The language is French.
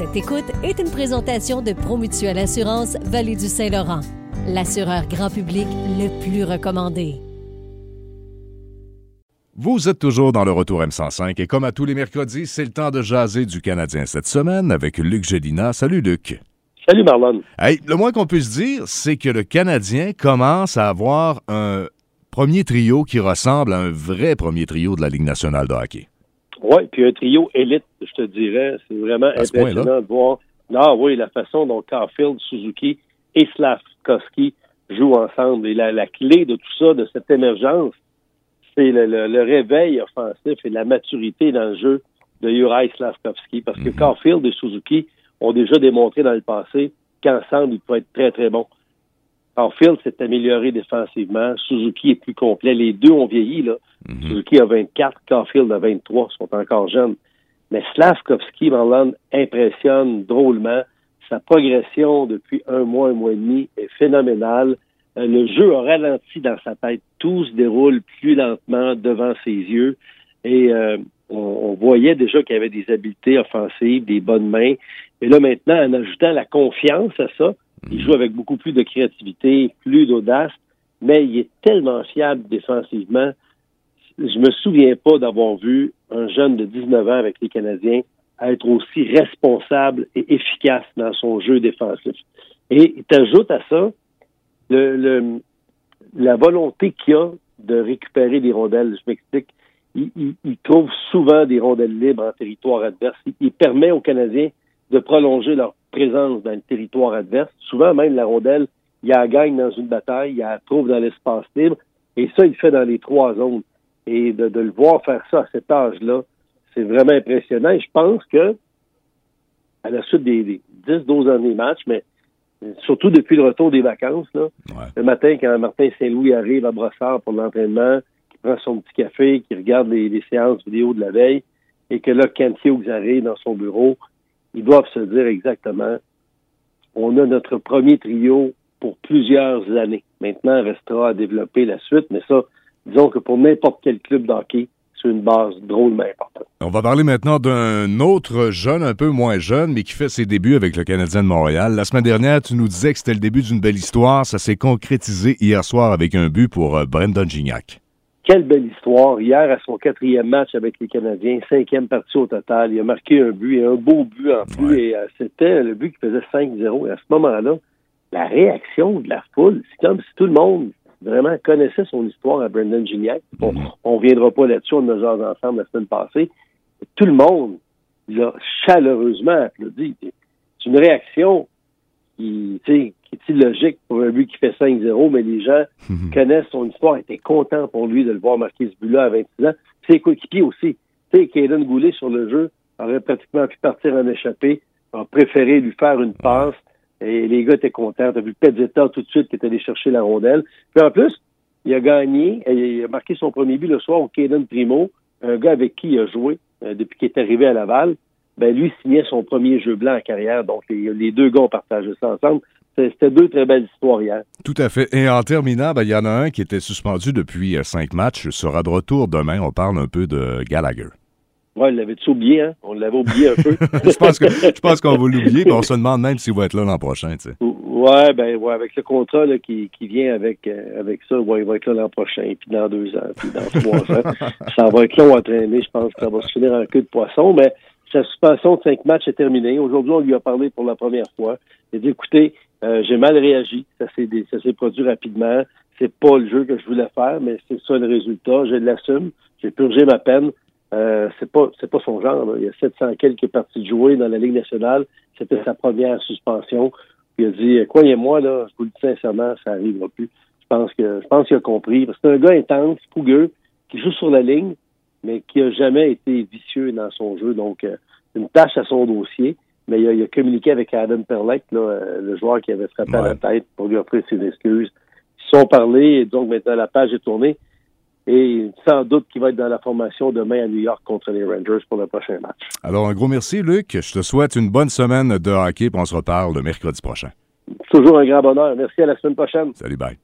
Cette écoute est une présentation de Promutuelle Assurance Vallée du Saint-Laurent, l'assureur grand public le plus recommandé. Vous êtes toujours dans le retour M105 et comme à tous les mercredis, c'est le temps de jaser du Canadien cette semaine avec Luc Gélina. Salut Luc. Salut Marlon. Hey, le moins qu'on puisse dire, c'est que le Canadien commence à avoir un premier trio qui ressemble à un vrai premier trio de la Ligue nationale de hockey. Oui, puis un trio élite, je te dirais. C'est vraiment impressionnant de voir. Ah oui, la façon dont Caulfield, Suzuki et Slavkovski jouent ensemble. Et la, clé de tout ça, de cette émergence, c'est le, réveil offensif et la maturité dans le jeu de Uri Slavkovski. Parce que mm Caulfield et Suzuki ont déjà démontré dans le passé qu'ensemble, ils peuvent être très, très bons. Caulfield s'est amélioré défensivement. Suzuki est plus complet. Les deux ont vieilli. Là. Mhm. Suzuki a 24, Caulfield a 23, ils sont encore jeunes. Mais Slavkovski, Marlon, impressionne drôlement. Sa progression depuis un mois, un mois et demi est phénoménale. Euh, le jeu a ralenti dans sa tête. Tout se déroule plus lentement devant ses yeux. Et euh, on, voyait déjà qu'il y avait des habiletés offensives, des bonnes mains. Et là, maintenant, en ajoutant la confiance à ça, il mhm. joue avec beaucoup plus de créativité, plus d'audace, mais il est tellement fiable défensivement. Je me souviens pas d'avoir vu un jeune de 19 ans avec les Canadiens être aussi responsable et efficace dans son jeu défensif. Et il t'ajoute à ça le, la volonté qu'il a de récupérer des rondelles. Je m'explique. Il, il, trouve souvent des rondelles libres en territoire adverse. il permet aux Canadiens de prolonger leur présence dans le territoire adverse. Souvent, même la rondelle, il la gagne dans une bataille, il la trouve dans l'espace libre, et ça, il fait dans les trois zones. Et de, le voir faire ça à cet âge-là, c'est vraiment impressionnant. Et je pense que, à la suite des, 10-12 derniers matchs, mais surtout depuis le retour des vacances, là, le matin, quand Martin Saint-Louis arrive à Brossard pour l'entraînement, qui prend son petit café, qui regarde les, séances vidéo de la veille, et que là, Kent Hughes arrive dans son bureau, ils doivent se dire exactement, on a notre premier trio pour plusieurs années. Maintenant, il restera à développer la suite, mais ça, disons que pour n'importe quel club d'hockey, c'est une base drôlement importante. On va parler maintenant d'un autre jeune, un peu moins jeune, mais qui fait ses débuts avec le Canadien de Montréal. La semaine dernière, tu nous disais que c'était le début d'une belle histoire. Ça s'est concrétisé hier soir avec un but pour euh, Brendan Gignac. Quelle belle histoire. Hier, à son quatrième match avec les Canadiens, cinquième partie au total, il a marqué un but et un beau but en plus. Et euh, c'était le but qui faisait 5-0. Et à ce moment-là, la réaction de la foule, c'est comme si tout le monde vraiment connaissait son histoire à Brendan Gignac. On ne reviendra pas là-dessus, on en a ensemble la semaine passée. Tout le monde l'a chaleureusement applaudi. C'est une réaction qui, qui est illogique pour un but qui fait 5-0, mais les gens mhm. connaissent son histoire, étaient contents pour lui de le voir marquer ce but-là à 26 ans. Ses coéquipiers aussi. Tu sais, Goulet sur le jeu aurait pratiquement pu partir en échappée, a préféré lui faire une passe, et les gars étaient contents. T'as vu Pezzetta tout de suite qui est allé chercher la rondelle. Puis en plus, il a gagné, il a marqué son premier but le soir au Kaden Primo, un gars avec qui il a joué euh, depuis qu'il est arrivé à Laval. Ben lui signait son premier jeu blanc en carrière, donc les, deux gars ont partagé ça ensemble. C'était deux très belles histoires hier. Tout à fait. Et en terminant, ben, il y en a un qui était suspendu depuis euh, cinq matchs, sera de retour demain. On parle un peu de Gallagher. Oui, il l'avait oublié, hein? On l'avait oublié un peu. je pense qu'on va l'oublier, mais on se demande même s'il va être là l'an prochain, tu sais. Ouais, ben ouais, avec le contrat qui, qui vient avec euh, avec ça, ouais, il va être là l'an prochain, puis dans deux ans, puis dans trois ans. Ça va être long à traîner, je pense que ça va se finir en queue de poisson, mais sa suspension de cinq matchs est terminée. Aujourd'hui, on lui a parlé pour la première fois. Il a dit, écoutez, euh, j'ai mal réagi. Ça s'est, ça s'est produit rapidement. C'est pas le jeu que je voulais faire, mais c'est ça le résultat. Je l'assume. J'ai purgé ma peine. Euh, c'est pas c'est pas son genre. Il y a 700 quelques parties de jouer dans la Ligue nationale. C'était sa première suspension. il a dit croyez-moi là, je vous le dis sincèrement, ça arrivera plus. Je pense que je pense qu'il a compris. Parce que c'est un gars intense, fougueux, qui joue sur la ligne, mais qui a jamais été vicieux dans son jeu. Donc euh, une tâche à son dossier mais il a, communiqué avec Adam Perlek, euh, le joueur qui avait frappé à la tête pour lui offrir ses excuses. Ils sont parlé, et donc maintenant la page est tournée. Et sans doute qu'il va être dans la formation demain à New York contre les Rangers pour le prochain match. Alors, un gros merci, Luc. Je te souhaite une bonne semaine de hockey, puis on se reparle le mercredi prochain. Toujours un grand bonheur. Merci à la semaine prochaine. Salut, bye.